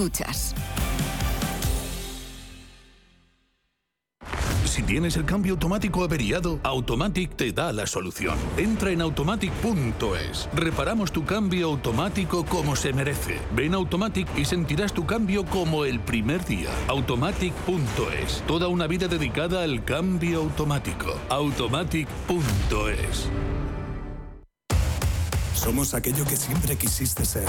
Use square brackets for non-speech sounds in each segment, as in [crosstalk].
escuchas. Si tienes el cambio automático averiado, Automatic te da la solución. Entra en automatic.es. Reparamos tu cambio automático como se merece. Ven a Automatic y sentirás tu cambio como el primer día. Automatic.es. Toda una vida dedicada al cambio automático. Automatic.es. Somos aquello que siempre quisiste ser.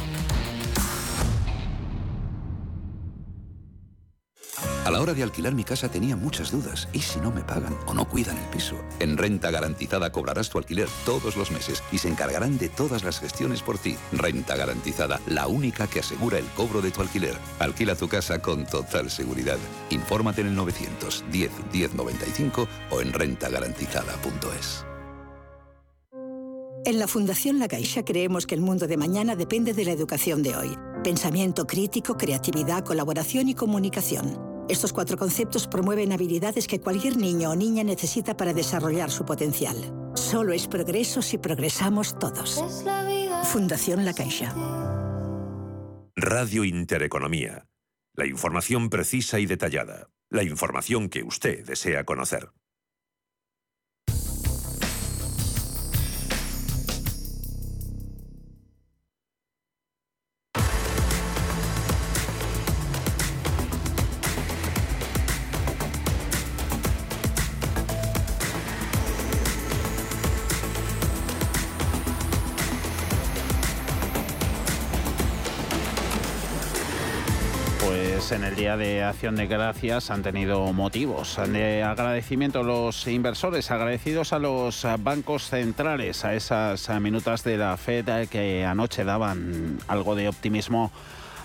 A la hora de alquilar mi casa tenía muchas dudas. ¿Y si no me pagan o no cuidan el piso? En Renta Garantizada cobrarás tu alquiler todos los meses y se encargarán de todas las gestiones por ti. Renta Garantizada, la única que asegura el cobro de tu alquiler. Alquila tu casa con total seguridad. Infórmate en el 910 1095 o en rentagarantizada.es. En la Fundación La Caixa creemos que el mundo de mañana depende de la educación de hoy. Pensamiento crítico, creatividad, colaboración y comunicación. Estos cuatro conceptos promueven habilidades que cualquier niño o niña necesita para desarrollar su potencial. Solo es progreso si progresamos todos. Fundación La Caixa. Radio Intereconomía. La información precisa y detallada. La información que usted desea conocer. Pues en el Día de Acción de Gracias han tenido motivos de agradecimiento los inversores, agradecidos a los bancos centrales, a esas minutas de la Fed que anoche daban algo de optimismo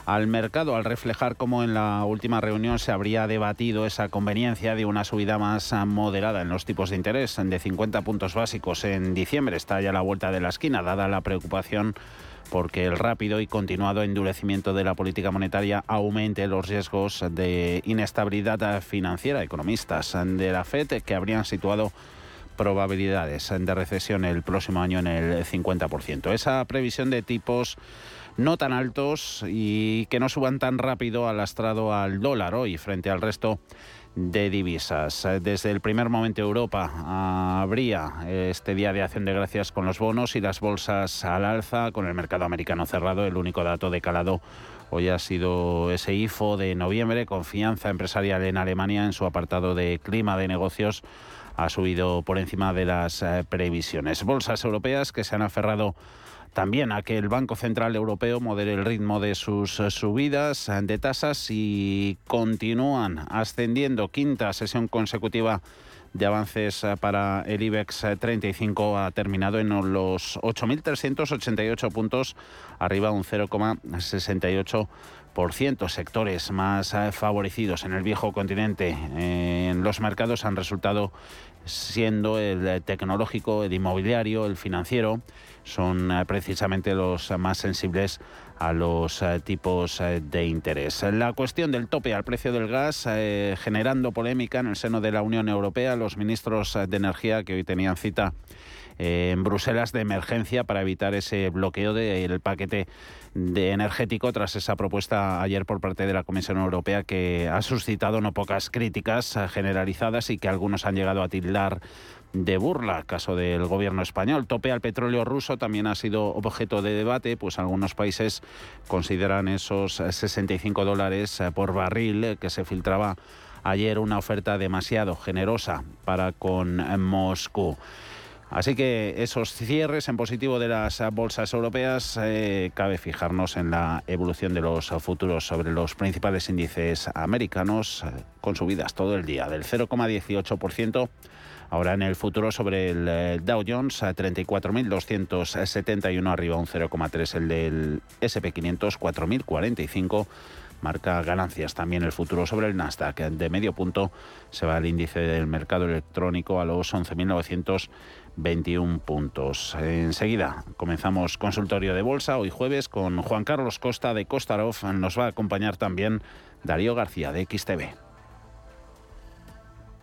al mercado al reflejar cómo en la última reunión se habría debatido esa conveniencia de una subida más moderada en los tipos de interés de 50 puntos básicos en diciembre. Está ya a la vuelta de la esquina, dada la preocupación porque el rápido y continuado endurecimiento de la política monetaria aumente los riesgos de inestabilidad financiera. Economistas de la FED que habrían situado probabilidades de recesión el próximo año en el 50%. Esa previsión de tipos no tan altos y que no suban tan rápido ha lastrado al dólar hoy frente al resto de divisas. Desde el primer momento Europa habría este día de acción de gracias con los bonos y las bolsas al alza, con el mercado americano cerrado. El único dato de calado hoy ha sido ese IFO de noviembre, confianza empresarial en Alemania en su apartado de clima de negocios ha subido por encima de las eh, previsiones. Bolsas europeas que se han aferrado también a que el Banco Central Europeo modere el ritmo de sus eh, subidas eh, de tasas y continúan ascendiendo. Quinta sesión consecutiva de avances eh, para el IBEX 35 ha terminado en los 8.388 puntos, arriba un 0,68% sectores más favorecidos en el viejo continente en los mercados han resultado siendo el tecnológico, el inmobiliario, el financiero son eh, precisamente los más sensibles a los eh, tipos eh, de interés. La cuestión del tope al precio del gas generando polémica en el seno de la Unión Europea, los ministros de Energía que hoy tenían cita en Bruselas de emergencia para evitar ese bloqueo del paquete energético tras esa propuesta ayer por parte de la Comisión Europea que ha suscitado no pocas críticas generalizadas y que algunos han llegado a tildar de burla. Caso del gobierno español. Tope al petróleo ruso también ha sido objeto de debate, pues algunos países consideran esos 65 dólares por barril que se filtraba ayer una oferta demasiado generosa para con Moscú. Así que esos cierres en positivo de las bolsas europeas, eh, cabe fijarnos en la evolución de los futuros sobre los principales índices americanos, eh, con subidas todo el día del 0,18% Ahora en el futuro sobre el eh, Dow Jones a 34.271 arriba un 0,3 el del SP500 4.045 marca ganancias. También el futuro sobre el Nasdaq de medio punto se va al índice del mercado electrónico a los 11.921 puntos. Enseguida comenzamos consultorio de bolsa hoy jueves con Juan Carlos Costa de Costarov. Nos va a acompañar también Darío García de XTV.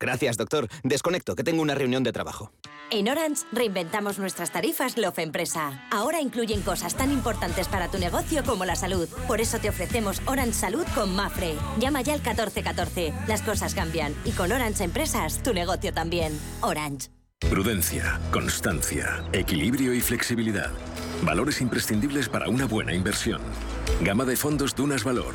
Gracias, doctor. Desconecto, que tengo una reunión de trabajo. En Orange reinventamos nuestras tarifas Love Empresa. Ahora incluyen cosas tan importantes para tu negocio como la salud. Por eso te ofrecemos Orange Salud con Mafre. Llama ya al 1414. Las cosas cambian y con Orange Empresas tu negocio también. Orange. Prudencia, constancia, equilibrio y flexibilidad. Valores imprescindibles para una buena inversión. Gama de fondos Dunas Valor.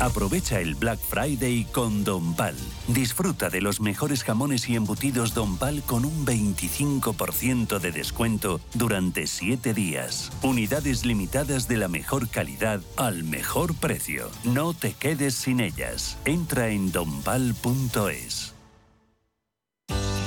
Aprovecha el Black Friday con Don Pal. Disfruta de los mejores jamones y embutidos Don Pal con un 25% de descuento durante 7 días. Unidades limitadas de la mejor calidad al mejor precio. No te quedes sin ellas. Entra en donpal.es.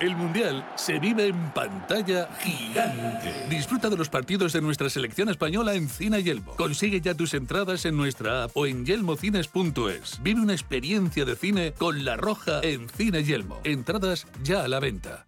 El Mundial se vive en pantalla gigante. Disfruta de los partidos de nuestra selección española en Cine Yelmo. Consigue ya tus entradas en nuestra app o en yelmocines.es. Vive una experiencia de cine con La Roja en Cine Yelmo. Entradas ya a la venta.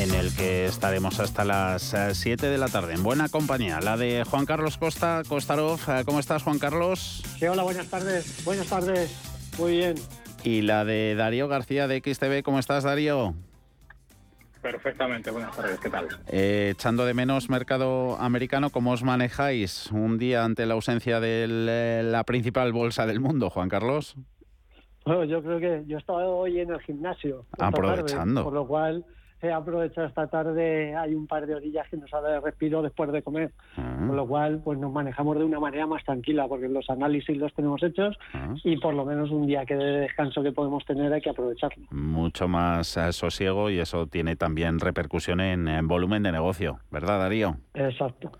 en el que estaremos hasta las 7 eh, de la tarde en buena compañía, la de Juan Carlos Costa, Costarov. Eh, ¿Cómo estás, Juan Carlos? Sí, hola, buenas tardes. Buenas tardes. Muy bien. Y la de Darío García de XTV. ¿Cómo estás, Darío? Perfectamente, buenas tardes, ¿qué tal? Eh, echando de menos mercado americano, ¿cómo os manejáis un día ante la ausencia de la principal bolsa del mundo, Juan Carlos? Bueno, yo creo que yo he estado hoy en el gimnasio. Aprovechando. por lo cual he aprovechado esta tarde, hay un par de orillas que nos ha dado respiro después de comer, ah. con lo cual pues nos manejamos de una manera más tranquila, porque los análisis los tenemos hechos ah. y por lo menos un día que de descanso que podemos tener hay que aprovecharlo. Mucho más eh, sosiego y eso tiene también repercusión en volumen de negocio, ¿verdad Darío? Exacto.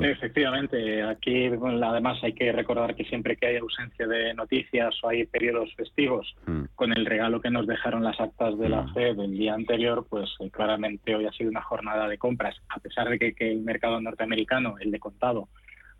Efectivamente, aquí además hay que recordar que siempre que hay ausencia de noticias o hay periodos festivos, mm. con el regalo que nos dejaron las actas de la mm. FED del día anterior, pues eh, claramente hoy ha sido una jornada de compras, a pesar de que, el mercado norteamericano, el de contado,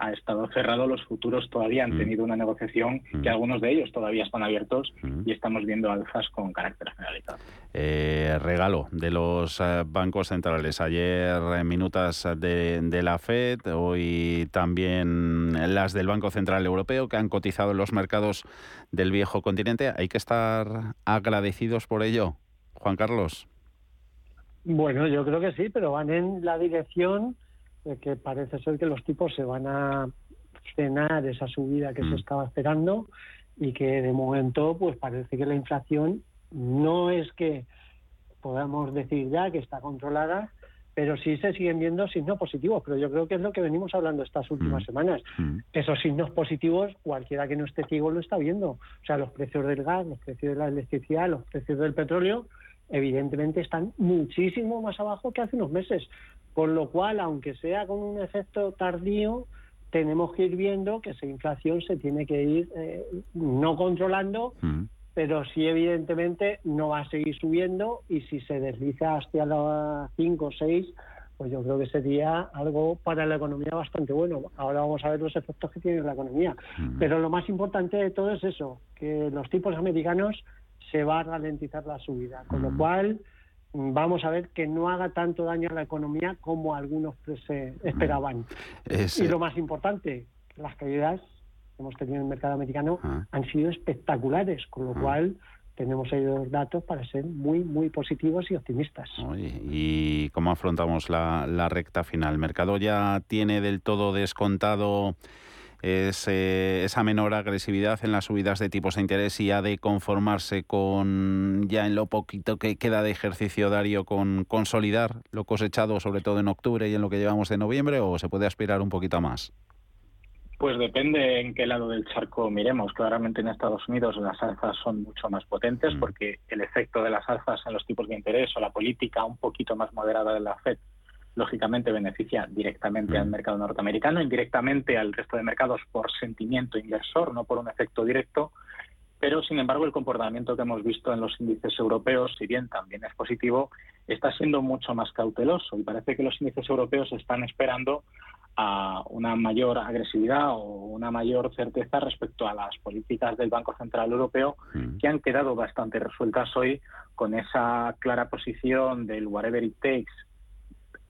ha estado cerrado, los futuros todavía han mm. tenido una negociación que mm. algunos de ellos todavía están abiertos mm. y estamos viendo alzas con carácter generalizado. Eh, regalo de los eh, bancos centrales. Ayer minutas de, de, la Fed, hoy también las del Banco Central Europeo que han cotizado en los mercados del viejo continente. Hay que estar agradecidos por ello, Juan Carlos. Bueno, yo creo que sí, pero van en la dirección que parece ser que los tipos se van a cenar esa subida que se mm. estaba esperando y que de momento pues parece que la inflación no es que podamos decir ya que está controlada, pero sí se siguen viendo signos positivos, pero yo creo que es lo que venimos hablando estas últimas mm. semanas. Mm. Esos signos positivos, cualquiera que no esté ciego lo está viendo. O sea, los precios del gas, los precios de la electricidad, los precios del petróleo, evidentemente están muchísimo más abajo que hace unos meses. Con lo cual, aunque sea con un efecto tardío, tenemos que ir viendo que esa inflación se tiene que ir eh, no controlando, mm. pero sí evidentemente no va a seguir subiendo y si se desliza hasta las 5 o 6, pues yo creo que sería algo para la economía bastante bueno. Ahora vamos a ver los efectos que tiene la economía. Mm. Pero lo más importante de todo es eso, que los tipos americanos se va a ralentizar la subida, con lo mm. cual vamos a ver que no haga tanto daño a la economía como algunos se esperaban. Y lo más importante, las caídas que hemos tenido en el mercado americano ah. han sido espectaculares, con lo ah. cual tenemos ahí dos datos para ser muy, muy positivos y optimistas. ¿Y cómo afrontamos la, la recta final? ¿El mercado ya tiene del todo descontado es, esa menor agresividad en las subidas de tipos de interés y ha de conformarse con ya en lo poquito que queda de ejercicio Dario con consolidar lo cosechado sobre todo en octubre y en lo que llevamos de noviembre o se puede aspirar un poquito más? Pues depende en qué lado del charco miremos. Claramente en Estados Unidos las alzas son mucho más potentes mm. porque el efecto de las alzas en los tipos de interés o la política un poquito más moderada de la Fed lógicamente beneficia directamente al mm. mercado norteamericano, indirectamente al resto de mercados por sentimiento inversor, no por un efecto directo, pero sin embargo el comportamiento que hemos visto en los índices europeos, si bien también es positivo, está siendo mucho más cauteloso y parece que los índices europeos están esperando a una mayor agresividad o una mayor certeza respecto a las políticas del Banco Central Europeo mm. que han quedado bastante resueltas hoy con esa clara posición del whatever it takes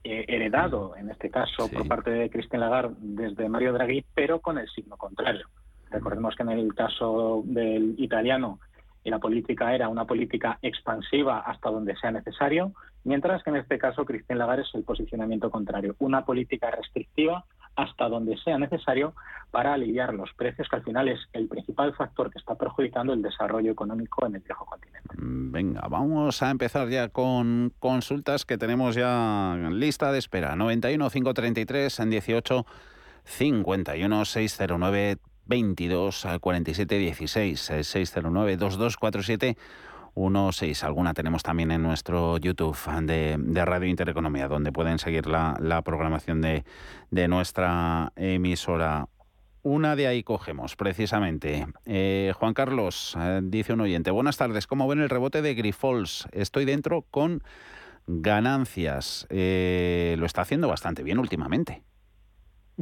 eh, heredado, en este caso por parte de Christine Lagarde, desde Mario Draghi, pero con el signo contrario. Recordemos que en el caso del italiano la política era una política expansiva hasta donde sea necesario, mientras que en este caso Christine Lagarde es el posicionamiento contrario, una política restrictiva hasta donde sea necesario para aliviar los precios, que al final es el principal factor que está perjudicando el desarrollo económico en el viejo continente. Mm, venga, vamos a empezar ya con consultas que tenemos ya lista de espera. 91 533 en 18 51 609 22 47 16 609 2247 16. Alguna tenemos también en nuestro YouTube de, Radio Intereconomía, donde pueden seguir la, programación de, nuestra emisora. Una de ahí cogemos, precisamente. Eh, Juan Carlos, eh, dice un oyente, buenas tardes, ¿cómo ven el rebote de Grifols? Estoy dentro con ganancias. Eh, lo está haciendo bastante bien últimamente.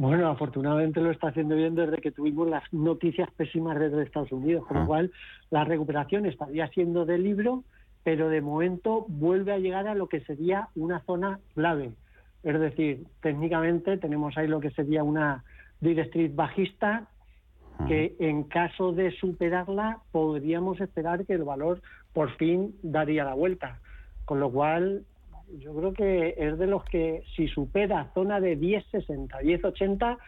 Bueno, afortunadamente lo está haciendo bien desde que tuvimos las noticias pésimas desde Estados Unidos, con lo ah. cual la recuperación estaría siendo de libro, pero de momento vuelve a llegar a lo que sería una zona clave. Es decir, técnicamente tenemos ahí lo que sería una directriz bajista que en caso de superarla podríamos esperar que el valor por fin daría la vuelta. Con lo cual yo creo que es de los que si supera zona de 10.60, 10.80,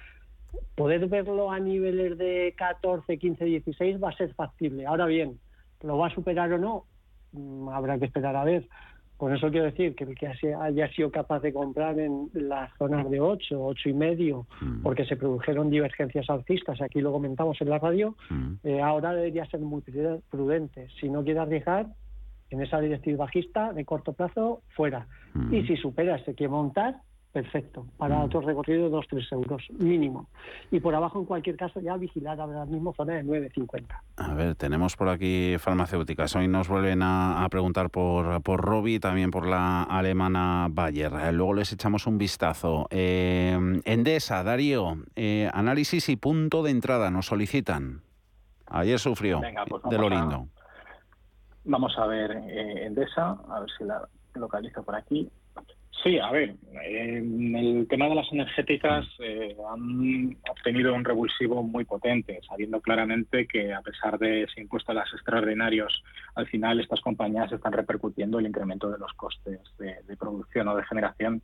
poder verlo a niveles de 14, 15, 16 va a ser factible. Ahora bien, ¿lo va a superar o no? Mm, habrá que esperar a ver. Con eso quiero decir que el que haya sido capaz de comprar en las zonas de 8, 8 y medio, mm. porque se produjeron divergencias alcistas, aquí lo comentamos en la radio, mm. eh, ahora debería ser muy prudente. Si no quiere arriesgar, en esa directriz bajista de corto plazo fuera. Y si supera se quiere montar, perfecto. Para mm. otros recorridos, 2-3 euros mínimo. Y por abajo, en cualquier caso, ya vigilar la misma zona de 9,50. A ver, tenemos por aquí farmacéuticas. Hoy nos vuelven a, preguntar por, por Robi, también por la alemana Bayer. Eh, luego les echamos un vistazo. Eh, Endesa, Darío, eh, análisis y punto de entrada nos solicitan. Ayer sufrió pues de lo lindo. Vamos a ver Endesa, a ver si la localizo por aquí. Sí, a ver, en el tema de las energéticas eh, han obtenido un revulsivo muy potente, sabiendo claramente que a pesar de ese impuesto a las extraordinarios, al final estas compañías están repercutiendo el incremento de los costes de, producción o de generación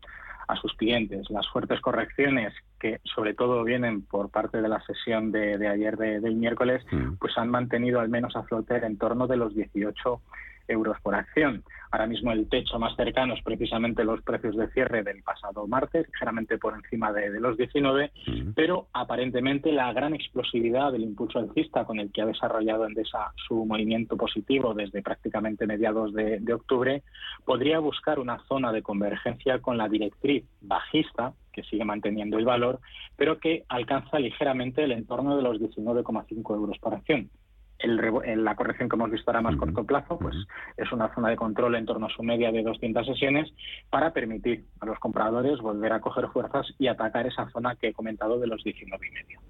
a sus clientes. Las fuertes correcciones que sobre todo vienen por parte de la sesión de, ayer del miércoles, mm. pues han mantenido al menos a flote en torno de los 18 euros por acción. Ahora mismo el techo más cercano es precisamente los precios de cierre del pasado martes, ligeramente por encima de, los 19, pero aparentemente la gran explosividad del impulso alcista con el que ha desarrollado Endesa su movimiento positivo desde prácticamente mediados de, octubre podría buscar una zona de convergencia con la directriz bajista que sigue manteniendo el valor, pero que alcanza ligeramente el entorno de los 19,5 euros por acción. El, la corrección que hemos visto ahora a más corto plazo, pues es una zona de control en torno a su media de 200 sesiones para permitir a los compradores volver a coger fuerzas y atacar esa zona que he comentado de los 19 y medio.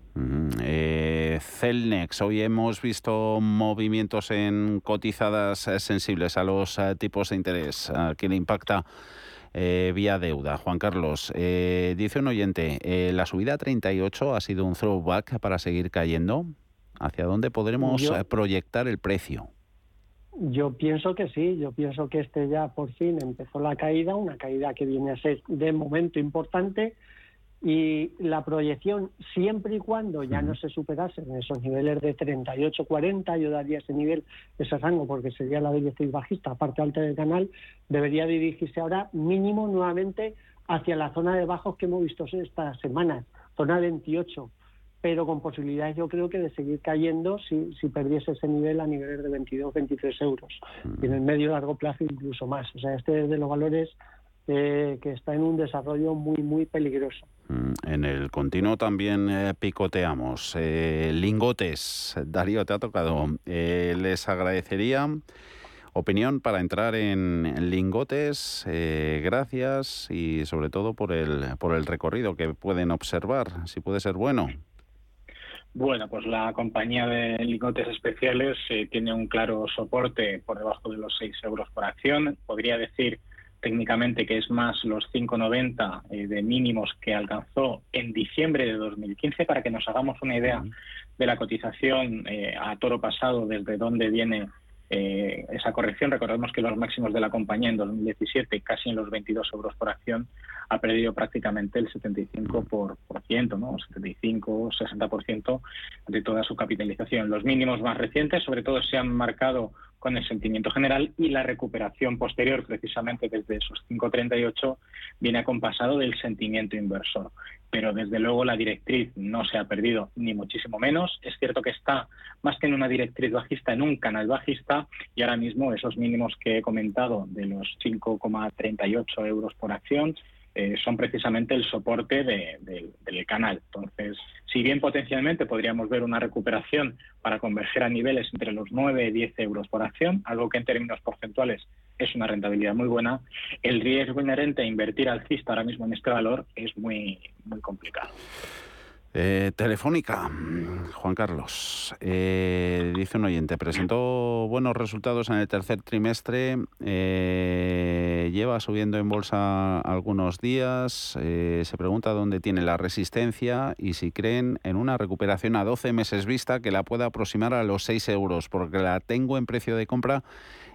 Eh, Celnex, hoy hemos visto movimientos en cotizadas eh, sensibles a los eh, tipos de interés que le impacta vía deuda. Juan Carlos, dice un oyente, ¿la subida a 38 ha sido un throwback para seguir cayendo? ¿Hacia dónde podremos eh, proyectar el precio? Yo pienso que sí, yo pienso que este ya por fin empezó la caída, una caída que viene a ser de momento importante y la proyección siempre y cuando ya no se superasen esos niveles de 38-40, yo daría ese nivel, ese rango, porque sería la directriz bajista, aparte alta del canal, debería dirigirse ahora mínimo nuevamente hacia la zona de bajos que hemos visto estas semanas, zona 28 pero con posibilidades yo creo que de seguir cayendo si, si perdiese ese nivel a niveles de 22, 23 euros. Y en el medio largo plazo incluso más. O sea, este es de los valores eh, que está en un desarrollo muy, muy peligroso. Mm, en el continuo también eh, picoteamos. Eh, lingotes, Darío, te ha tocado. les agradecería opinión para entrar en lingotes. gracias y sobre todo por el, por el recorrido que pueden observar, si puede ser bueno. Bueno, pues la compañía de lingotes especiales eh, tiene un claro soporte por debajo de los 6 euros por acción. Podría decir técnicamente que es más los 5,90 eh, de mínimos que alcanzó en diciembre de 2015, para que nos hagamos una idea de la cotización eh, a toro pasado, desde dónde viene eh, esa corrección. Recordemos que los máximos de la compañía en 2017, casi en los 22 euros por acción, ha perdido prácticamente el 75%, ¿no? 75, 60% de toda su capitalización. Los mínimos más recientes, sobre todo, se han marcado con el sentimiento general y la recuperación posterior, precisamente desde esos 5.38, viene acompasado del sentimiento inversor. Pero desde luego la directriz no se ha perdido, ni muchísimo menos. Es cierto que está más que en una directriz bajista, en un canal bajista, y ahora mismo esos mínimos que he comentado de los 5,38 euros por acción eh, son precisamente el soporte del canal. Entonces, si bien potencialmente podríamos ver una recuperación para converger a niveles entre los 9 y 10 euros por acción, algo que en términos porcentuales es una rentabilidad muy buena, el riesgo inherente a invertir alcista ahora mismo en este valor es muy, muy complicado. Eh, telefónica, Juan Carlos, eh, dice un oyente, presentó buenos resultados en el tercer trimestre, eh, lleva subiendo en bolsa algunos días, se pregunta dónde tiene la resistencia y si creen en una recuperación a 12 meses vista que la pueda aproximar a los 6 euros, porque la tengo en precio de compra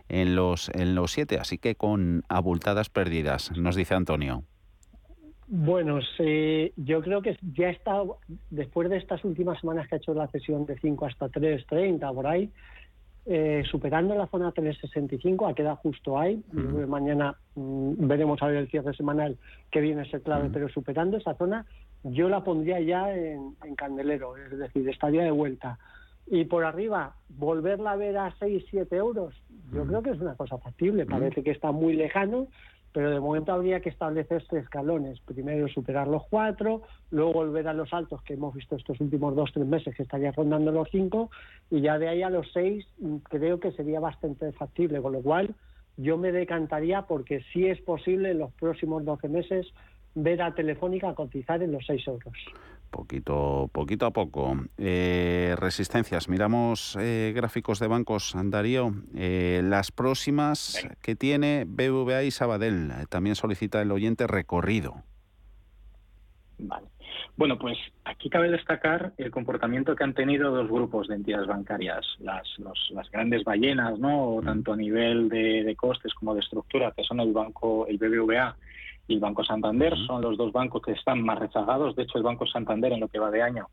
en los, en los 7, así que con abultadas pérdidas, nos dice Antonio. Bueno, yo creo que ya está, después de estas últimas semanas que ha hecho la sesión de 5 hasta 3.30, por ahí, eh, superando la zona 365, ha quedado justo ahí. Mañana mm, veremos a ver el cierre semanal que viene a ser clave, pero superando esa zona, yo la pondría ya en, candelero, es decir, estaría de vuelta. Y por arriba, volverla a ver a 6, 7 euros, yo creo que es una cosa factible. Parece que está muy lejano, pero de momento habría que establecerse escalones. Primero superar los cuatro, luego volver a los altos que hemos visto estos últimos dos, tres meses, que estaría rondando los cinco, y ya de ahí a los seis mm, creo que sería bastante factible, con lo cual yo me decantaría porque sí es posible en los próximos 12 meses ver a Telefónica cotizar en los 6 euros. Poquito, poquito a poco. Eh, resistencias. Miramos eh, gráficos de bancos, Darío. Eh, las próximas que tiene BVA y Sabadell. También solicita el oyente recorrido. Vale. Bueno, pues aquí cabe destacar el comportamiento que han tenido dos grupos de entidades bancarias, las, las grandes ballenas, ¿no? Mm. Tanto a nivel de, de, costes como de estructura, que son el banco, el BBVA y el Banco Santander son los dos bancos que están más rezagados. De hecho, el Banco Santander en lo que va de año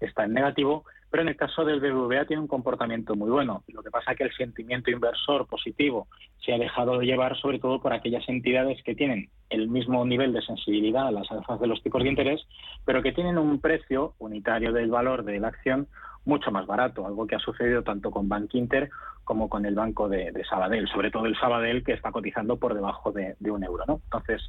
está en negativo, pero en el caso del BBVA tiene un comportamiento muy bueno. Lo que pasa es que el sentimiento inversor positivo se ha dejado de llevar sobre todo por aquellas entidades que tienen el mismo nivel de sensibilidad a las alzas de los tipos de interés, pero que tienen un precio unitario del valor de la acción mucho más barato, algo que ha sucedido tanto con Bank Inter como con el banco de, Sabadell, sobre todo el Sabadell que está cotizando por debajo de, un euro. ¿no? Entonces,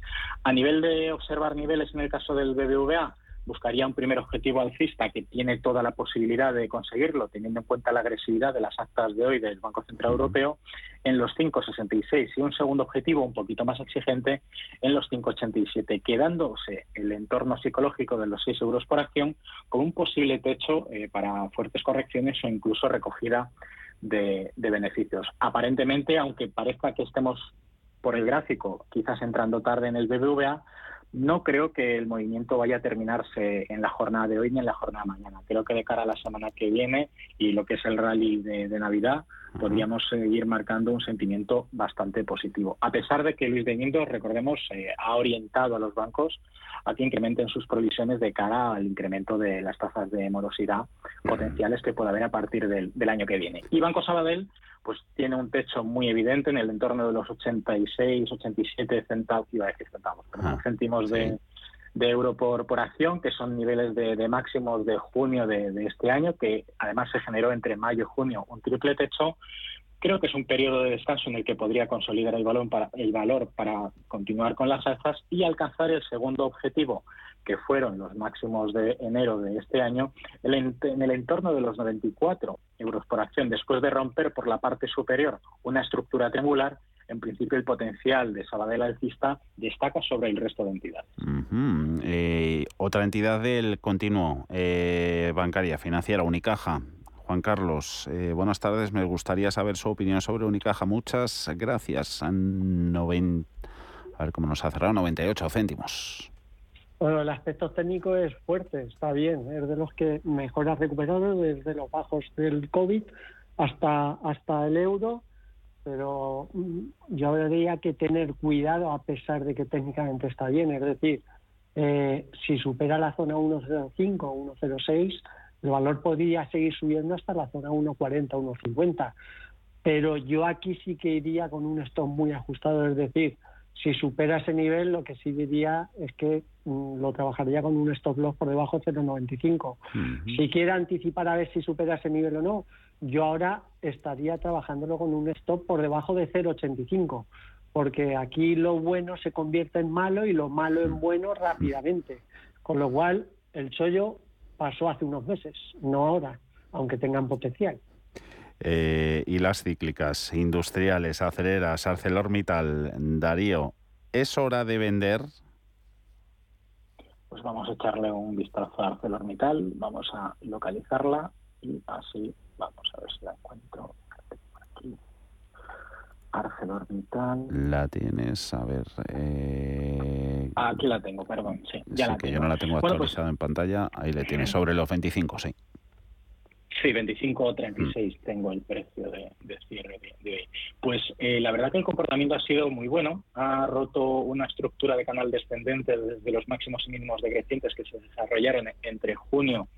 a nivel de observar niveles en el caso del BBVA, buscaría un primer objetivo alcista que tiene toda la posibilidad de conseguirlo, teniendo en cuenta la agresividad de las actas de hoy del Banco Central Europeo, en los 5,66 y un segundo objetivo un poquito más exigente en los 5,87, quedándose el entorno psicológico de los 6 euros por acción con un posible techo eh, para fuertes correcciones o incluso recogida de, de beneficios. Aparentemente, aunque parezca que estemos por el gráfico, quizás entrando tarde en el BBVA, no creo que el movimiento vaya a terminarse en la jornada de hoy ni en la jornada de mañana. Creo que de cara a la semana que viene y lo que es el rally de, Navidad, podríamos seguir marcando un sentimiento bastante positivo. A pesar de que Luis de Guindos, recordemos, eh, ha orientado a los bancos a que incrementen sus provisiones de cara al incremento de las tasas de morosidad potenciales que pueda haber a partir del, del año que viene. Y Banco Sabadell pues tiene un techo muy evidente en el entorno de los 86, 87 centavos, iba a decir centavos, ah, céntimos de, euro por, por acción, que son niveles de, máximos de junio de, este año, que además se generó entre mayo y junio un triple techo. Creo que es un periodo de descanso en el que podría consolidar el valor para, el valor para continuar con las alzas y alcanzar el segundo objetivo, que fueron los máximos de enero de este año, en el entorno de los 94 euros por acción, después de romper por la parte superior una estructura triangular, en principio el potencial de Sabadell alcista destaca sobre el resto de entidades. Eh, otra entidad del continuo eh, bancaria, financiera, Unicaja. Juan Carlos, eh, buenas tardes. Me gustaría saber su opinión sobre Unicaja. Muchas gracias. A, a ver cómo nos ha cerrado, 98 céntimos. Bueno, el aspecto técnico es fuerte, está bien, es de los que mejor ha recuperado desde los bajos del COVID hasta, hasta el euro, pero mm, yo habría que tener cuidado a pesar de que técnicamente está bien, es decir, eh, si supera la zona 1.05 o 1.06, el valor podría seguir subiendo hasta la zona 1.40, 1.50, pero yo aquí sí que iría con un stop muy ajustado, es decir, si supera ese nivel, lo que sí diría es que mm, lo trabajaría con un stop loss por debajo de 0,95. Si quiere anticipar a ver si supera ese nivel o no, yo ahora estaría trabajándolo con un stop por debajo de 0,85, porque aquí lo bueno se convierte en malo y lo malo en bueno rápidamente. Con lo cual, el chollo pasó hace unos meses, no ahora, aunque tengan potencial. Eh, y las cíclicas industriales, aceleras, ArcelorMittal, Darío, ¿es hora de vender? Pues vamos a echarle un vistazo a ArcelorMittal, vamos a localizarla y así vamos a ver si la encuentro aquí. ArcelorMittal. La tienes, a ver. Eh... Aquí la tengo, perdón, sí. Ya la que yo no la tengo pues actualizada en pantalla. Ahí le tienes sobre los 25, sí. Sí, 25 o 36 tengo el precio de, cierre de, hoy. Pues eh, la verdad que el comportamiento ha sido muy bueno. Ha roto una estructura de canal descendente desde los máximos y mínimos decrecientes que se desarrollaron entre junio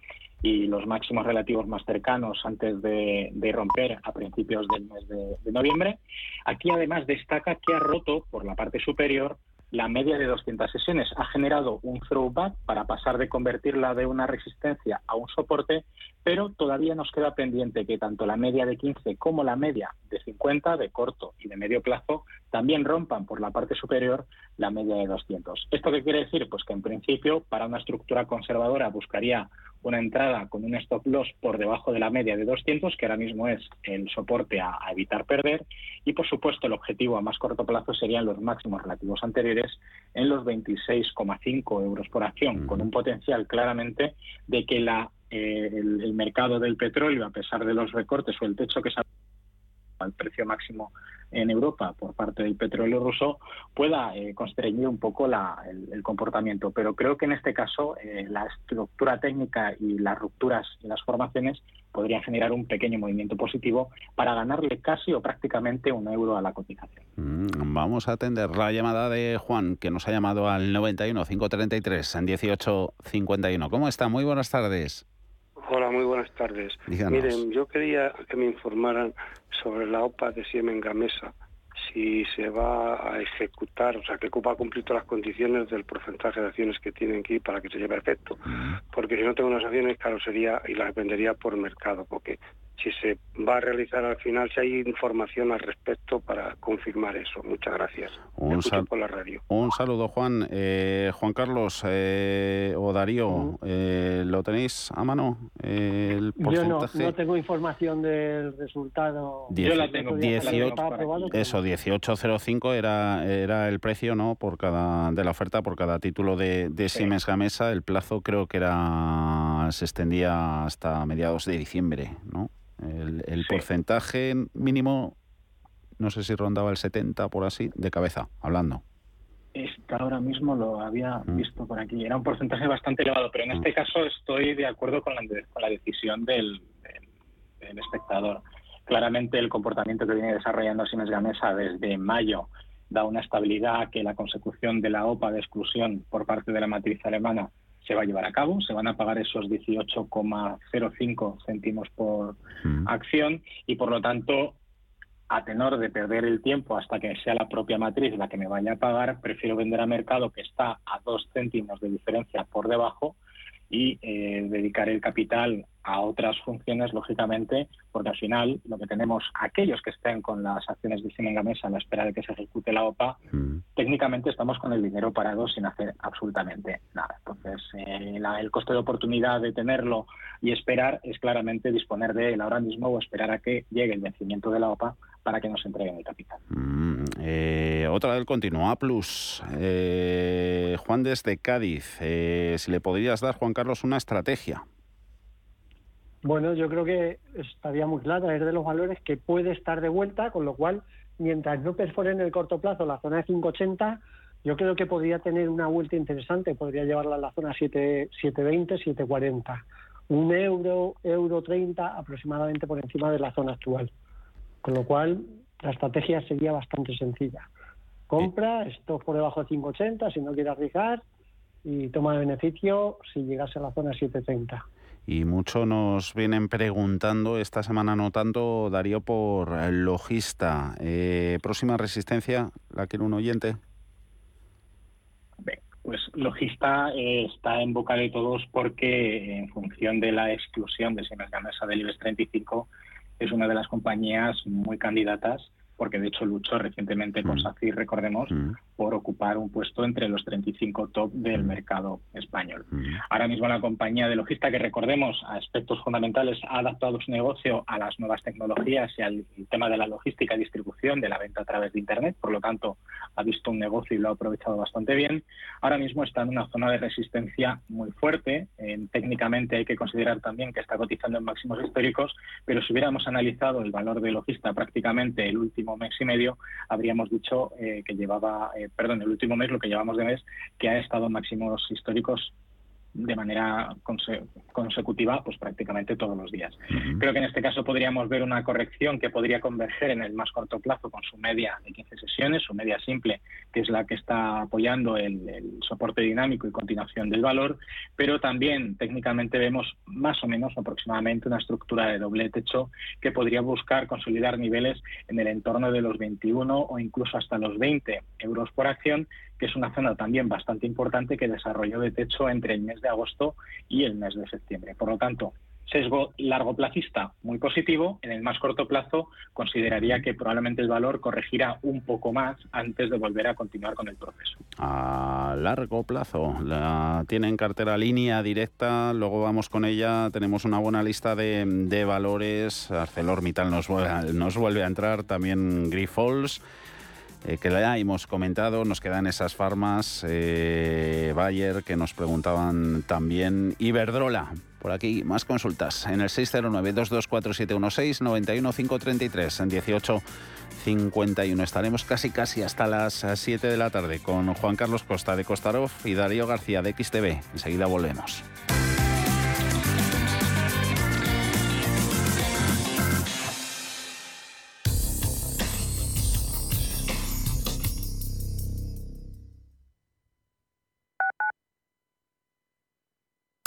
y los máximos relativos más cercanos antes de, romper a principios del mes de, de noviembre. Aquí además destaca que ha roto por la parte superior la media de 200 sesiones ha generado un throwback para pasar de convertirla de una resistencia a un soporte, pero todavía nos queda pendiente que tanto la media de 15 como la media de 50 de corto y de medio plazo también rompan por la parte superior la media de 200. ¿Esto qué quiere decir? Pues que en principio para una estructura conservadora buscaría una entrada con un stop loss por debajo de la media de 200, que ahora mismo es el soporte a, evitar perder, y por supuesto el objetivo a más corto plazo serían los máximos relativos anteriores en los 26,5 euros por acción, con un potencial claramente de que la, eh, el, mercado del petróleo, a pesar de los recortes o el techo que se al precio máximo en Europa por parte del petróleo ruso pueda eh, constreñir un poco el, comportamiento. Pero creo que en este caso eh, la estructura técnica y las rupturas y las formaciones podrían generar un pequeño movimiento positivo para ganarle casi o prácticamente un euro a la cotización. Mm, vamos a atender la llamada de Juan, que nos ha llamado al 91 533 en 18 51. ¿Cómo está? Muy buenas tardes. Hola, muy buenas tardes. Miren, yo quería que me informaran sobre la OPA de Siemens Gamesa, si se va a ejecutar, o sea, que ocupa cumplir todas las condiciones del porcentaje de acciones que tienen que ir para que se lleve a efecto. Porque si no tengo unas acciones, claro, sería y las vendería por mercado, porque si se va a realizar al final, si hay información al respecto para confirmar eso. Muchas gracias. Un, por la radio. un saludo, Juan. Eh, Juan Carlos eh, o Darío, eh, ¿lo tenéis a mano? el porcentaje? Yo no, no tengo información del resultado. Yo la tengo. 18, eso, 18.05 era, era el precio ¿no? por cada de la oferta por cada título de, de Siemens Gamesa. El plazo creo que era se extendía hasta mediados de diciembre, ¿no? El, porcentaje mínimo, no sé si rondaba el 70 por así, de cabeza, hablando. Esta ahora mismo lo había mm. visto por aquí. Era un porcentaje bastante elevado, pero en este mm. caso estoy de acuerdo con la, con la decisión del, del, espectador. Claramente el comportamiento que viene desarrollando Siemens Gamesa desde mayo da una estabilidad que la consecución de la OPA de exclusión por parte de la matriz alemana se va a llevar a cabo, se van a pagar esos 18,05 céntimos por mm. acción y por lo tanto, a tenor de perder el tiempo hasta que sea la propia matriz la que me vaya a pagar, prefiero vender a mercado que está a dos céntimos de diferencia por debajo y eh, dedicar el capital a otras funciones, lógicamente, porque al final lo que tenemos, aquellos que estén con las acciones de Siemens Gamesa a la espera de que se ejecute la OPA, mm. técnicamente estamos con el dinero parado sin hacer absolutamente nada. Entonces, eh, el coste de oportunidad de tenerlo y esperar es claramente disponer de él ahora mismo o esperar a que llegue el vencimiento de la OPA para que nos entreguen el capital. Mm, eh, otra del continuo, A Plus. Eh, Juan desde Cádiz, si le podrías dar, Juan Carlos, una estrategia bueno, yo creo que estaría muy claro, es de los valores que puede estar de vuelta, con lo cual, mientras no perfore en el corto plazo la zona de 580, yo creo que podría tener una vuelta interesante, podría llevarla a la zona 7, 720, 740. Un euro, euro 30 aproximadamente por encima de la zona actual. Con lo cual, la estrategia sería bastante sencilla. Compra, esto por debajo de 580, si no quiere arriesgar, y toma beneficio si llegase a la zona 730 y mucho nos vienen preguntando, esta semana no tanto, Darío, por logista. Eh, próxima resistencia, ¿la quiere un oyente? Pues Logista eh, está en boca de todos porque en función de la exclusión de Siemens Gamesa del IBEX 35 es una de las compañías muy candidatas porque de hecho luchó recientemente con mm. SACIR, recordemos, mm. Por ocupar un puesto entre los 35 top del mm. mercado español. Ahora mismo la compañía de logística, que recordemos, a aspectos fundamentales, ha adaptado su negocio a las nuevas tecnologías y al tema de la logística y distribución de la venta a través de Internet, por lo tanto, ha visto un negocio y lo ha aprovechado bastante bien. Ahora mismo está en una zona de resistencia muy fuerte. técnicamente hay que considerar también que está cotizando en máximos históricos, pero si hubiéramos analizado el valor de logista prácticamente el último mes y medio, habríamos dicho eh, que llevaba, eh, perdón, el último mes, lo que llevamos de mes, que ha estado máximos históricos de manera consecutiva pues prácticamente todos los días. Creo que en este caso podríamos ver una corrección que podría converger en el más corto plazo con su media de 15 sesiones, su media simple, que es la que está apoyando el, el soporte dinámico y continuación del valor, pero también técnicamente vemos más o menos aproximadamente una estructura de doble techo que podría buscar consolidar niveles en el entorno de los 21 o incluso hasta los 20 euros por acción que es una zona también bastante importante que desarrolló de techo entre el mes de agosto y el mes de septiembre. Por lo tanto, sesgo largo placista muy positivo, en el más corto plazo consideraría que probablemente el valor corregirá un poco más antes de volver a continuar con el proceso. A largo plazo, la tiene en cartera línea directa, luego vamos con ella, tenemos una buena lista de, de valores, ArcelorMittal nos vuelve, nos vuelve a entrar, también Grifols. Eh, que ya hemos comentado, nos quedan esas farmas, eh, Bayer, que nos preguntaban también, Iberdrola, por aquí, más consultas en el 609-224716, 91533 en 1851. Estaremos casi casi hasta las 7 de la tarde con Juan Carlos Costa de Costarov y Darío García de XTV. Enseguida volvemos.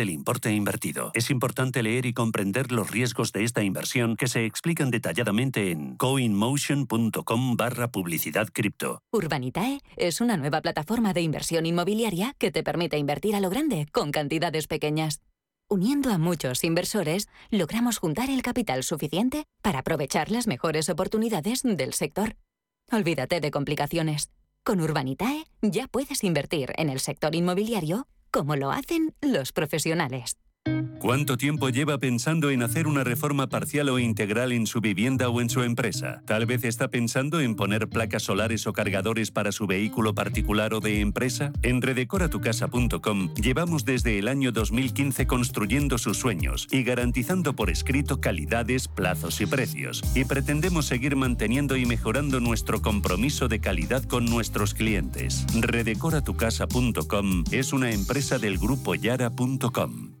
del importe invertido. Es importante leer y comprender los riesgos de esta inversión que se explican detalladamente en coinmotion.com barra publicidad cripto. Urbanitae es una nueva plataforma de inversión inmobiliaria que te permite invertir a lo grande con cantidades pequeñas. Uniendo a muchos inversores, logramos juntar el capital suficiente para aprovechar las mejores oportunidades del sector. Olvídate de complicaciones. Con Urbanitae ya puedes invertir en el sector inmobiliario como lo hacen los profesionales. ¿Cuánto tiempo lleva pensando en hacer una reforma parcial o integral en su vivienda o en su empresa? Tal vez está pensando en poner placas solares o cargadores para su vehículo particular o de empresa. En redecoratucasa.com llevamos desde el año 2015 construyendo sus sueños y garantizando por escrito calidades, plazos y precios. Y pretendemos seguir manteniendo y mejorando nuestro compromiso de calidad con nuestros clientes. Redecoratucasa.com es una empresa del grupo yara.com.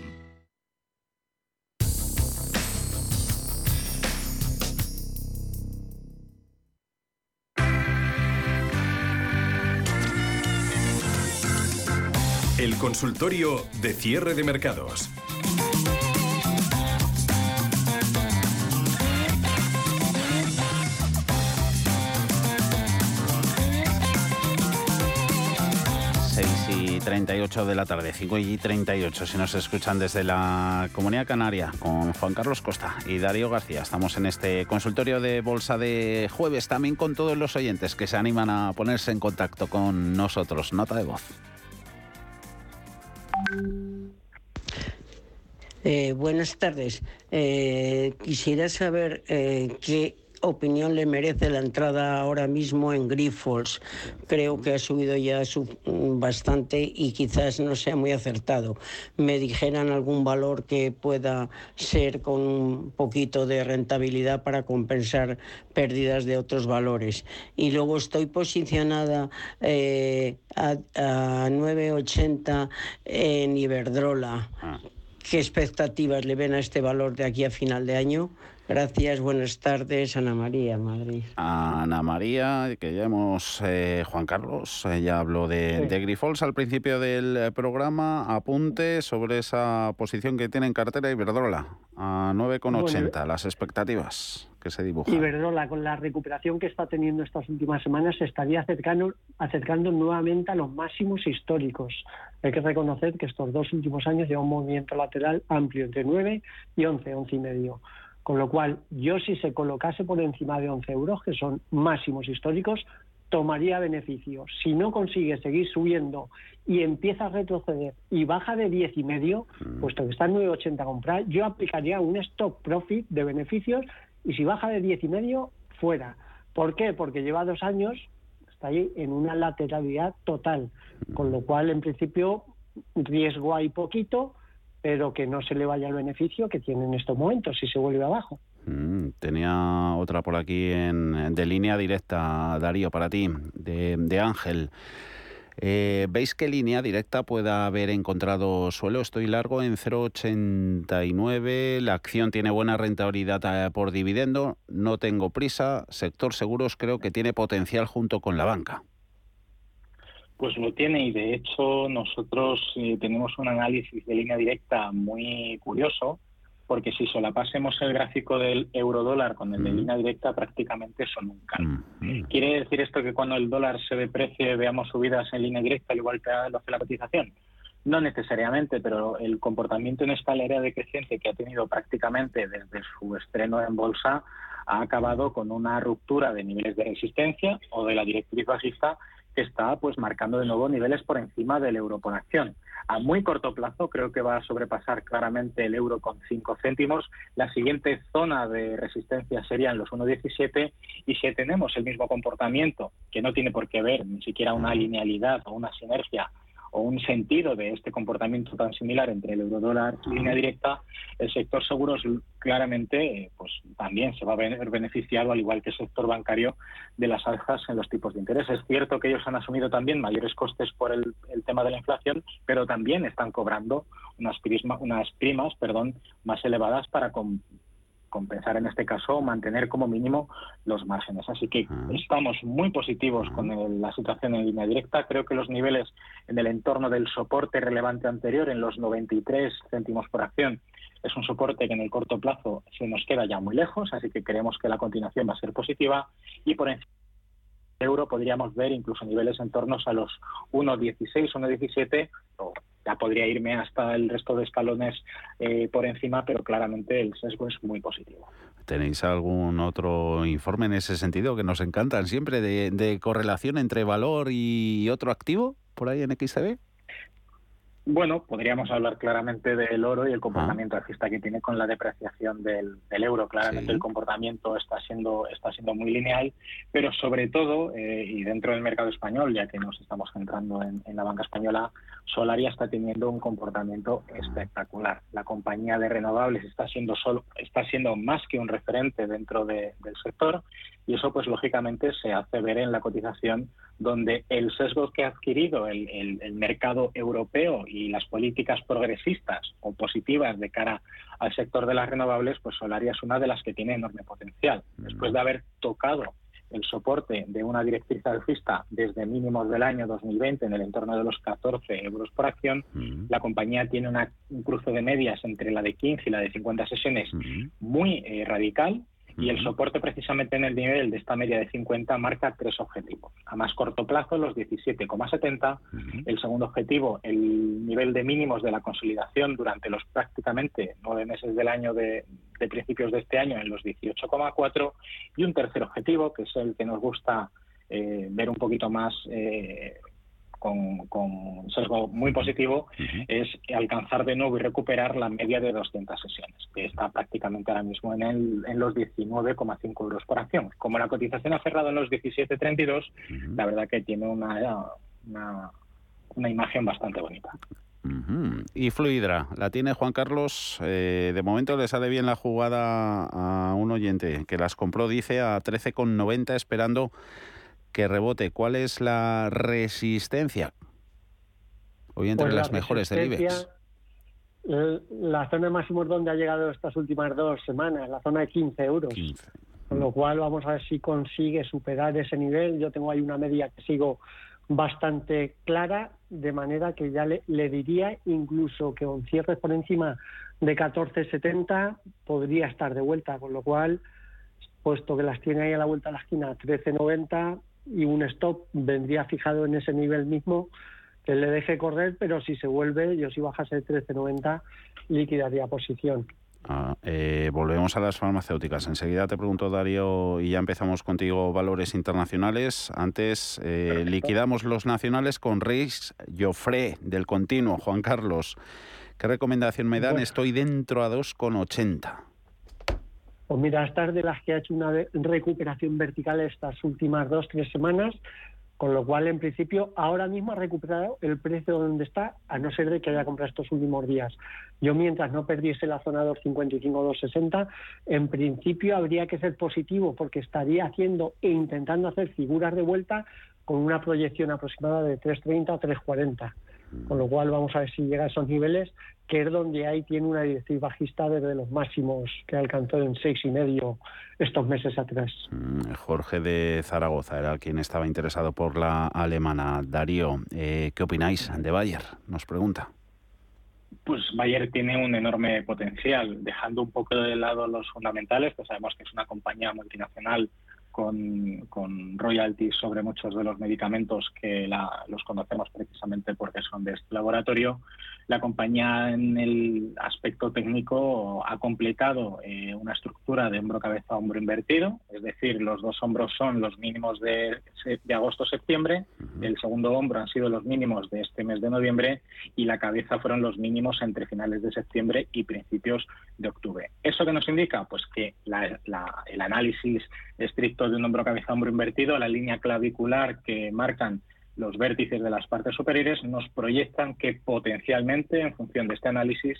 El consultorio de cierre de mercados. y 38 de la tarde, 5 y 38, si nos escuchan desde la Comunidad Canaria, con Juan Carlos Costa y Darío García. Estamos en este consultorio de bolsa de jueves, también con todos los oyentes que se animan a ponerse en contacto con nosotros. Nota de voz. Eh, buenas tardes. Eh, quisiera saber eh, qué opinión le merece la entrada ahora mismo en Grifols. Creo que ha subido ya bastante y quizás no sea muy acertado. Me dijeran algún valor que pueda ser con un poquito de rentabilidad para compensar pérdidas de otros valores. Y luego estoy posicionada eh, a, a 9,80 en Iberdrola. Ah. ¿Qué expectativas le ven a este valor de aquí a final de año? Gracias, buenas tardes, Ana María, Madrid. Ana María, que ya hemos, eh, Juan Carlos, eh, ya habló de, Grifols al principio del programa. Apunte sobre esa posición que tiene en cartera Iberdrola, a 9,80, las expectativas que se dibujan. Iberdrola, con la recuperación que está teniendo estas últimas semanas, se estaría acercando, acercando nuevamente a los máximos históricos. Hay que reconocer que estos dos últimos años lleva un movimiento lateral amplio entre 9 y 11, 11 y medio. Con lo cual, yo si se colocase por encima de 11 euros, que son máximos históricos, tomaría beneficio. Si no consigue seguir subiendo y empieza a retroceder y baja de 10 y medio, mm. puesto que está en 9,80 comprar, yo aplicaría un stop profit de beneficios y si baja de 10 y medio, fuera. ¿Por qué? Porque lleva dos años, está ahí en una lateralidad total, con lo cual en principio riesgo hay poquito, pero que no se le vaya el beneficio que tiene en estos momentos si se vuelve abajo. Mm, tenía otra por aquí en, de línea directa, Darío, para ti, de, de Ángel. Eh, ¿Veis qué línea directa pueda haber encontrado suelo? Estoy largo en 0,89, la acción tiene buena rentabilidad eh, por dividendo, no tengo prisa, sector seguros creo que tiene potencial junto con la banca. Pues lo tiene y de hecho nosotros eh, tenemos un análisis de línea directa muy curioso porque si solapásemos el gráfico del euro dólar con el de línea directa, prácticamente son un calco. ¿Quiere decir esto que cuando el dólar se deprecie veamos subidas en línea directa, al igual que lo hace la cotización? No necesariamente, pero el comportamiento en escalera decreciente que ha tenido prácticamente desde su estreno en bolsa ha acabado con una ruptura de niveles de resistencia o de la directriz bajista está pues marcando de nuevo niveles por encima del euro por acción. A muy corto plazo creo que va a sobrepasar claramente el euro con 5 céntimos. La siguiente zona de resistencia serían los 1,17 y si tenemos el mismo comportamiento, que no tiene por qué ver ni siquiera una linealidad o una sinergia o un sentido de este comportamiento tan similar entre el eurodólar y línea directa, el sector seguros claramente pues también se va a ver beneficiado, al igual que el sector bancario, de las alzas en los tipos de interés. Es cierto que ellos han asumido también mayores costes por el, tema de la inflación, pero también están cobrando unas, unas primas perdón, más elevadas para, compensar en este caso o mantener como mínimo los márgenes. Así que estamos muy positivos con la situación en línea directa. Creo que los niveles en el entorno del soporte relevante anterior, en los 93 céntimos por acción, es un soporte que en el corto plazo se nos queda ya muy lejos, así que creemos que la continuación va a ser positiva y por encima euro podríamos ver incluso niveles en torno a los 1,16, 1,17 o ya podría irme hasta el resto de escalones eh, por encima, pero claramente el sesgo es muy positivo. ¿Tenéis algún otro informe en ese sentido que nos encantan siempre de, correlación entre valor y otro activo por ahí en XTB? Bueno, podríamos hablar claramente del oro y el comportamiento alcista que tiene con la depreciación del, euro. Claramente el comportamiento está siendo está siendo muy lineal, pero sobre todo eh, y dentro del mercado español, ya que nos estamos centrando en, la banca española, Solaria está teniendo un comportamiento espectacular. La compañía de renovables está siendo solo está siendo más que un referente dentro del sector y eso pues lógicamente se hace ver en la cotización donde el sesgo que ha adquirido el, mercado europeo y las políticas progresistas o positivas de cara al sector de las renovables, pues Solaria es una de las que tiene enorme potencial. Después de haber tocado el soporte de una directriz alcista desde mínimos del año 2020 en el entorno de los 14 euros por acción, la compañía tiene una, un cruce de medias entre la de 15 y la de 50 sesiones muy eh, radical y el soporte precisamente en el nivel de esta media de 50 marca tres objetivos. A más corto plazo, los 17,70. El segundo objetivo, el nivel de mínimos de la consolidación durante los prácticamente nueve meses del año de, principios de este año en los 18,4. Y un tercer objetivo, que es el que nos gusta eh, ver un poquito más eh, con, con sesgo muy positivo es alcanzar de nuevo y recuperar la media de 200 sesiones, que está prácticamente ahora mismo en, el, en los 19,5 euros por acción. Como la cotización ha cerrado en los 17,32, la verdad que tiene una, una, imagen bastante bonita. Y Fluidra, la tiene Juan Carlos. Eh, de momento le sale bien la jugada a un oyente que las compró, dice, a 13,90 esperando que rebote. ¿Cuál es la resistencia? Hoy entre pues las mejores del IBEX. La zona máxima donde ha llegado estas últimas dos semanas, la zona de 15 euros. Con lo cual vamos a ver si consigue superar ese nivel. Yo tengo ahí una media que sigo bastante clara, de manera que ya le, le diría incluso que un cierre por encima de 14.70 podría estar de vuelta, con lo cual, puesto que las tiene ahí a la vuelta de la esquina 13.90, y un stop vendría fijado en ese nivel mismo que le deje correr, pero si se vuelve, yo si bajase de 13.90 liquidaría posición. Ah, eh, volvemos a las farmacéuticas. Enseguida te pregunto, Darío, y ya empezamos contigo valores internacionales. Antes eh, liquidamos los nacionales con Reis Joffre del continuo. Juan Carlos, ¿qué recomendación me dan? Estoy dentro a 2,80. Pues mira, estas de las que ha hecho una recuperación vertical estas últimas dos, tres semanas, con lo cual, en principio, ahora mismo ha recuperado el precio donde está, a no ser de que haya comprado estos últimos días. Yo, mientras no perdiese la zona 255 o 260, en principio habría que ser positivo, porque estaría haciendo e intentando hacer figuras de vuelta con una proyección aproximada de 330 o 340. Con lo cual, vamos a ver si llega a esos niveles que es donde ahí tiene una directriz bajista desde los máximos que alcanzó en seis y medio estos meses atrás. Mm, Jorge de Zaragoza era quien estaba interesado por la alemana. Darío, eh, ¿qué opináis de Bayer? Nos pregunta. Pues Bayer tiene un enorme potencial, dejando un poco de lado los fundamentales, pues sabemos que es una compañía multinacional con, con, royalties sobre muchos de los medicamentos que los conocemos precisamente porque son de este laboratorio. La compañía en el aspecto técnico ha completado eh, una estructura de hombro-cabeza-hombro invertido, es decir, los dos hombros son los mínimos de, de agosto-septiembre, el segundo hombro han sido los mínimos de este mes de noviembre y la cabeza fueron los mínimos entre finales de septiembre y principios de octubre. ¿Eso qué nos indica? Pues que el análisis estricto de un hombro cabeza hombro invertido, la línea clavicular que marcan los vértices de las partes superiores nos proyectan que potencialmente, en función de este análisis,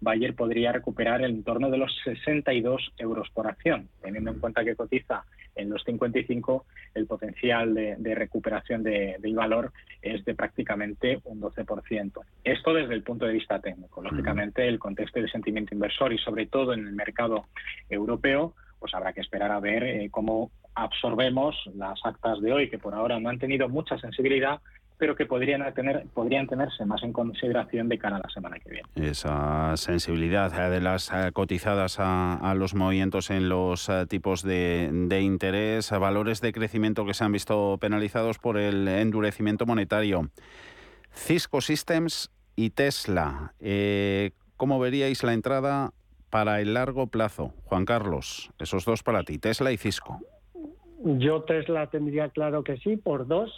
Bayer podría recuperar el entorno de los 62 euros por acción. Teniendo en cuenta que cotiza en los 55, el potencial de, recuperación de, de, valor es de prácticamente un 12%. Esto desde el punto de vista técnico. Lógicamente, el contexto de sentimiento inversor y sobre todo en el mercado europeo pues habrá que esperar a ver eh, cómo absorbemos las actas de hoy, que por ahora no han tenido mucha sensibilidad, pero que podrían, tener, podrían tenerse más en consideración de cara a la semana que viene. Esa sensibilidad eh, de las eh, cotizadas a, los movimientos en los tipos de, de, interés, a valores de crecimiento que se han visto penalizados por el endurecimiento monetario. Cisco Systems y Tesla. ¿Cómo veríais la entrada para el largo plazo? Juan Carlos, esos dos para ti, Tesla y Cisco. Yo Tesla tendría claro que sí, por dos,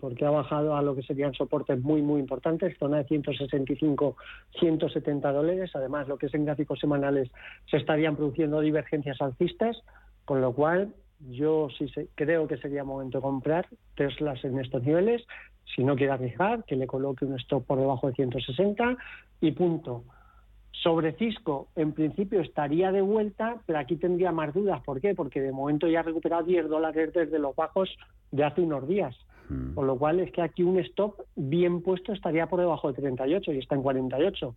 porque ha bajado a lo que serían soportes muy, muy importantes, zona de 165, 170 dólares. Además, lo que es en gráficos semanales, se estarían produciendo divergencias alcistas, con lo cual yo sí creo que sería momento de comprar Teslas en estos niveles. Si no quiere arriesgar, que le coloque un stop por debajo de 160 y punto. Sobre Cisco, en principio estaría de vuelta, pero aquí tendría más dudas. ¿Por qué? Porque de momento ya ha recuperado 10 dólares desde los bajos de hace unos días. Hmm. Con lo cual es que aquí un stop bien puesto estaría por debajo de 38 y está en 48.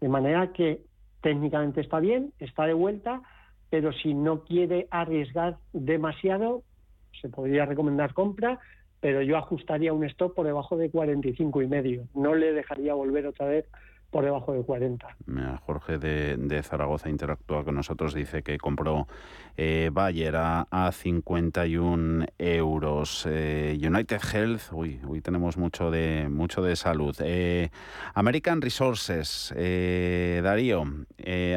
De manera que técnicamente está bien, está de vuelta, pero si no quiere arriesgar demasiado, se podría recomendar compra, pero yo ajustaría un stop por debajo de 45 y medio. No le dejaría volver otra vez por debajo de 40. Jorge de, Zaragoza interactúa con nosotros, dice que compró eh, Bayer a, 51 euros. Eh, United Health, uy, hoy tenemos mucho de, mucho de salud. Eh, American Resources, Darío,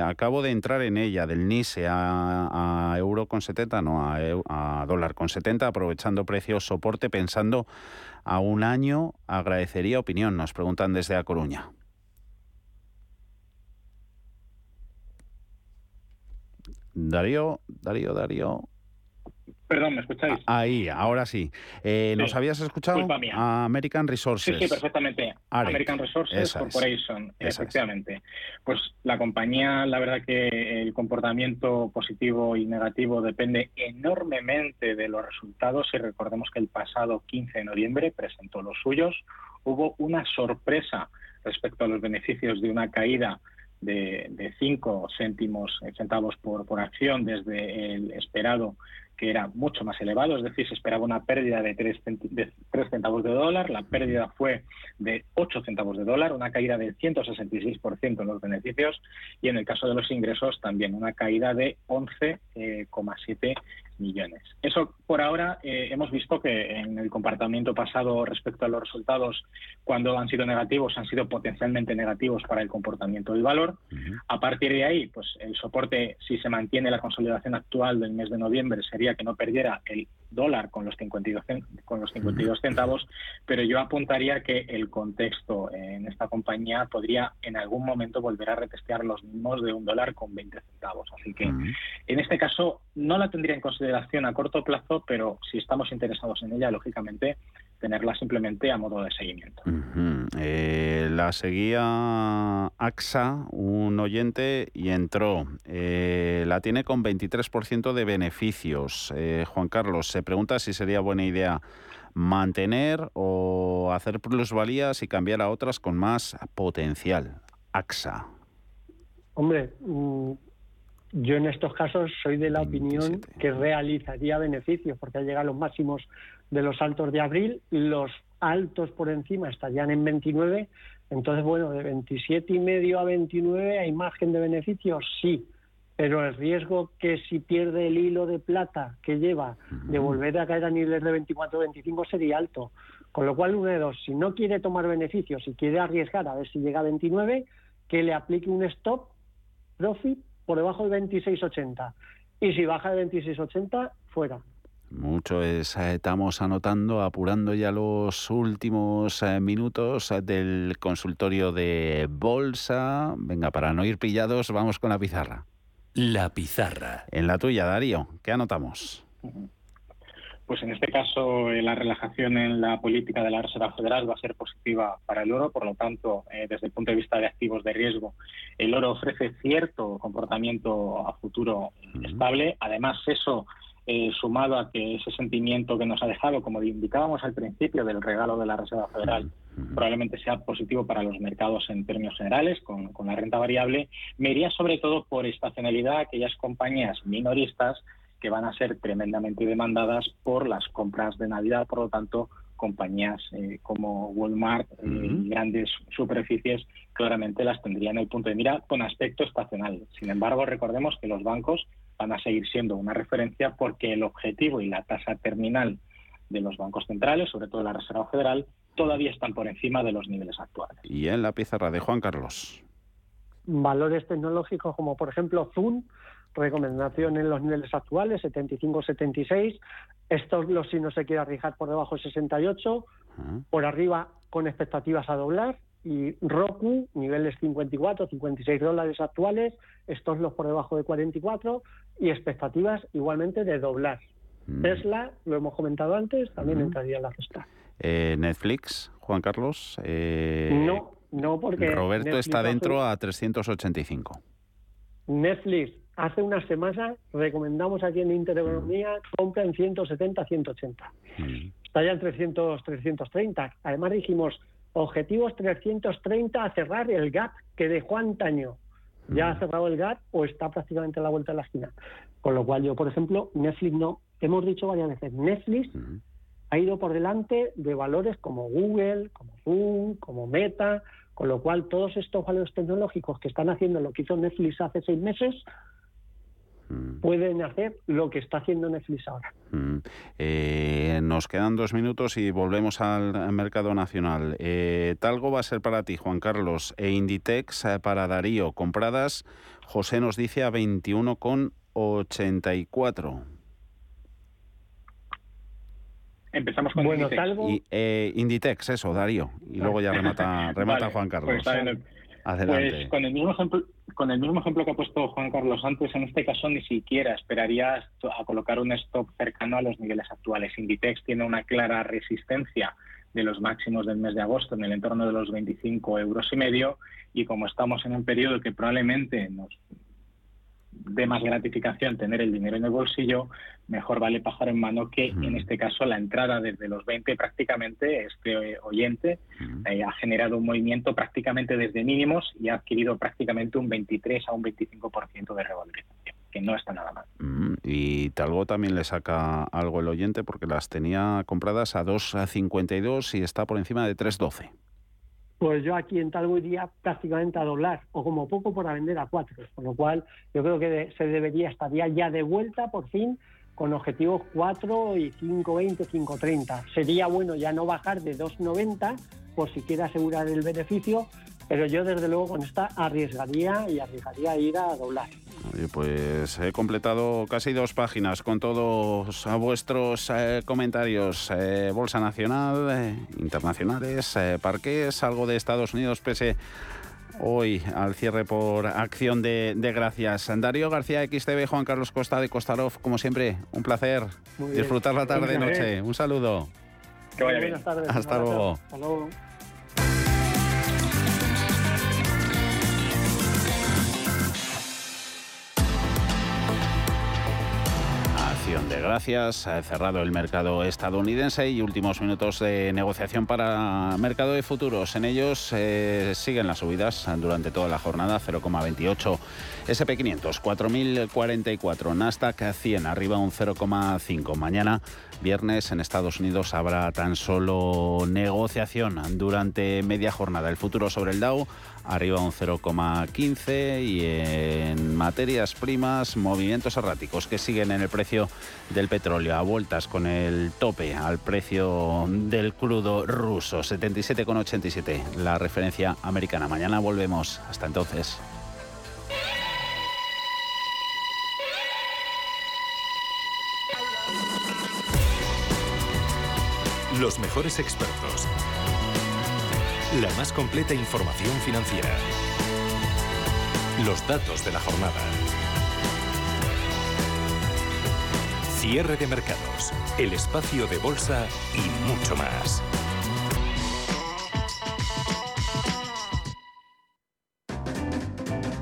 acabo de entrar en ella, del NISE a, euro con 70, no, a, a dólar con 70, aprovechando precios soporte, pensando a un año, agradecería opinión, nos preguntan desde A Coruña. Darío, Darío, Darío. Perdón, ¿me escucháis? Ahí, ahora sí. Eh, ¿Nos habías escuchado? American Resources. Sí, sí, perfectamente. American Resources Corporation, efectivamente. Pues la compañía, la verdad que el comportamiento positivo y negativo depende enormemente de los resultados y recordemos que el pasado 15 de noviembre presentó los suyos. Hubo una sorpresa respecto a los beneficios de una caída de 5 céntimos eh, centavos por, acción desde el esperado que era mucho más elevado, es decir, se esperaba una pérdida de 3, de centavos de dólar, la pérdida fue de 8 centavos de dólar, una caída del 166% en los beneficios y en el caso de los ingresos también una caída de 11,7 millones. Eso por ahora eh, hemos visto que en el comportamiento pasado respecto a los resultados, cuando han sido negativos, han sido potencialmente negativos para el comportamiento del valor. A partir de ahí, pues el soporte, si se mantiene la consolidación actual del mes de noviembre, sería que no perdiera el dólar con los 52, con los 52 centavos, pero yo apuntaría que el contexto en esta compañía podría en algún momento volver a retestear los mismos de un dólar con 20 centavos. Así que en este caso no la tendría en consideración a corto plazo, pero si estamos interesados en ella, lógicamente tenerla simplemente a modo de seguimiento. Eh, la seguía AXA, un oyente, y entró. Eh, la tiene con 23% de beneficios. Eh, Juan Carlos, se pregunta si sería buena idea mantener o hacer plusvalías y cambiar a otras con más potencial. AXA. Hombre, mm, yo en estos casos soy de la opinión que realizaría beneficios porque ha llegado a los máximos de los altos de abril, los altos por encima estarían en 29, entonces bueno, de 27 y medio a 29 hay margen de beneficios, sí, pero el riesgo que si pierde el hilo de plata que lleva de volver a caer a niveles de 24 o 25 sería alto. Con lo cual, uno de dos, si no quiere tomar beneficios y quiere arriesgar a ver si llega a 29, que le aplique un stop profit por debajo de 26.80. Y si baja de 26.80, fuera. Mucho es, eh, estamos anotando, apurando ya los últimos eh, minutos eh, del consultorio de bolsa. Venga, para no ir pillados, vamos con la pizarra. La pizarra. En la tuya, Darío, ¿qué anotamos? Pues en este caso la relajación en la política de la Reserva Federal va a ser positiva para el oro, por lo tanto, desde el punto de vista de activos de riesgo, el oro ofrece cierto comportamiento a futuro estable. Además, eso eh, sumado a que ese sentimiento que nos ha dejado, como indicábamos al principio del regalo de la Reserva Federal, probablemente sea positivo para los mercados en términos generales, con, la renta variable, me iría sobre todo por estacionalidad a aquellas compañías minoristas que van a ser tremendamente demandadas por las compras de Navidad, por lo tanto, compañías eh, como Walmart eh, y grandes superficies claramente las tendrían en el punto de mira con aspecto estacional. Sin embargo, recordemos que los bancos van a seguir siendo una referencia porque el objetivo y la tasa terminal de los bancos centrales, sobre todo la Reserva Federal, todavía están por encima de los niveles actuales. Y en la pizarra de Juan Carlos. Valores tecnológicos como por ejemplo Zoom, recomendación en los niveles actuales, 75-76. Estos los si no se quiere arriesgar por debajo de 68. Por arriba con expectativas a doblar y Roku, niveles 54, 56 dólares actuales, estos los por debajo de 44 y expectativas igualmente de doblar. Mm. Tesla, lo hemos comentado antes, también entraría en la cesta. Eh, Netflix, Juan Carlos. Eh, no, no, porque. Roberto está dentro a 385. Netflix, hace unas semanas recomendamos aquí en Intereconomía, compra en 170, 180. Mm. Está ya en 300, 330. Además dijimos, objetivos 330 a cerrar el gap que dejó antaño. Ya ha cerrado el gap o está prácticamente a la vuelta de la esquina. Con lo cual yo, por ejemplo, Netflix no. Hemos dicho varias veces, Netflix ha ido por delante de valores como Google, como Zoom, como Meta, con lo cual todos estos valores tecnológicos que están haciendo lo que hizo Netflix hace seis meses, Mm. pueden hacer lo que está haciendo Netflix ahora. Mm. Eh, nos quedan dos minutos y volvemos al, mercado nacional. Eh, Talgo va a ser para ti, Juan Carlos, e Inditex eh, para Darío. Compradas, José nos dice a 21,84. Empezamos con bueno, Inditex. Talgo... Y, Inditex, eso, Darío. Y luego ya remata, [laughs] remata Juan Carlos. Pues pues con el mismo ejemplo, con el mismo ejemplo que ha puesto Juan Carlos antes, en este caso ni siquiera esperarías a colocar un stop cercano a los niveles actuales. Inditex tiene una clara resistencia de los máximos del mes de agosto en el entorno de los 25 euros y medio y como estamos en un periodo que probablemente nos de más gratificación tener el dinero en el bolsillo, mejor vale pájaro en mano que en este caso la entrada desde los 20 prácticamente, este oyente eh, ha generado un movimiento prácticamente desde mínimos y ha adquirido prácticamente un 23 a un 25% de revalorización, que no está nada mal. Y Talgo también le saca algo el oyente porque las tenía compradas a 2,52 y está por encima de 3,12 pues yo aquí en Talgo iría prácticamente a doblar, o como poco por vender a cuatro, con lo cual yo creo que se debería, estaría ya de vuelta por fin con objetivos 4 y 5.20, 5.30. Sería bueno ya no bajar de 2.90 por si quiere asegurar el beneficio, pero yo desde luego con esta arriesgaría y arriesgaría ir a doblar. pues he completado casi dos páginas con todos vuestros eh, comentarios. Eh, Bolsa Nacional, eh, internacionales, parques, algo de Estados Unidos pese hoy al cierre por acción de, gracias. Darío García XTV, Juan Carlos Costa de Costarov, como siempre, un placer disfrutar la tarde y noche. Un saludo. Que vaya bien. Hasta luego. Hasta luego. Gracias. Cerrado el mercado estadounidense y últimos minutos de negociación para mercado de futuros. En ellos eh, siguen las subidas durante toda la jornada, 0,28. SP500, 4.044. Nasdaq 100, arriba un 0,5. Mañana, viernes, en Estados Unidos habrá tan solo negociación durante media jornada. El futuro sobre el Dow arriba un 0,15 y en materias primas movimientos erráticos que siguen en el precio del petróleo a vueltas con el tope al precio del crudo ruso 77,87 la referencia americana. Mañana volvemos. Hasta entonces. Los mejores expertos la más completa información financiera. Los datos de la jornada. Cierre de mercados, el espacio de bolsa y mucho más.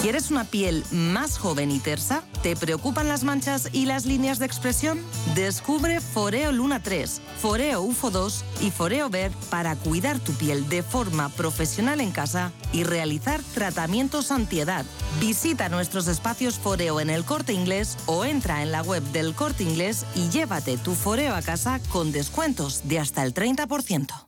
¿Quieres una piel más joven y tersa? ¿Te preocupan las manchas y las líneas de expresión? Descubre Foreo Luna 3, Foreo UFO 2 y Foreo Ver para cuidar tu piel de forma profesional en casa y realizar tratamientos antiedad. Visita nuestros espacios Foreo en el Corte Inglés o entra en la web del Corte Inglés y llévate tu Foreo a casa con descuentos de hasta el 30%.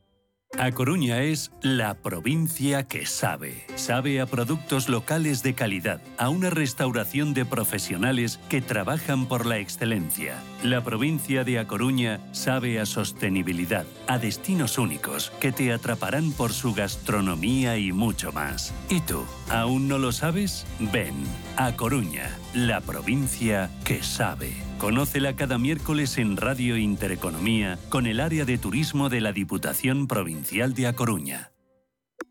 A Coruña es la provincia que sabe. Sabe a productos locales de calidad, a una restauración de profesionales que trabajan por la excelencia. La provincia de A Coruña sabe a sostenibilidad, a destinos únicos que te atraparán por su gastronomía y mucho más. ¿Y tú? ¿Aún no lo sabes? Ven, A Coruña, la provincia que sabe. Conócela cada miércoles en Radio Intereconomía con el área de turismo de la Diputación Provincial de A Coruña.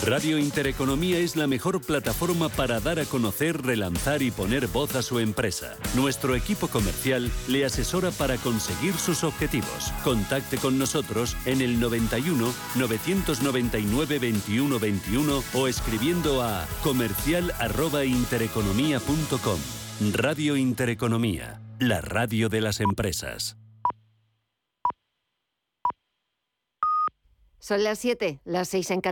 Radio Intereconomía es la mejor plataforma para dar a conocer, relanzar y poner voz a su empresa. Nuestro equipo comercial le asesora para conseguir sus objetivos. Contacte con nosotros en el 91 999 21 21 o escribiendo a comercial@intereconomía.com. Radio Intereconomía, la radio de las empresas. Son las 7, las 6 en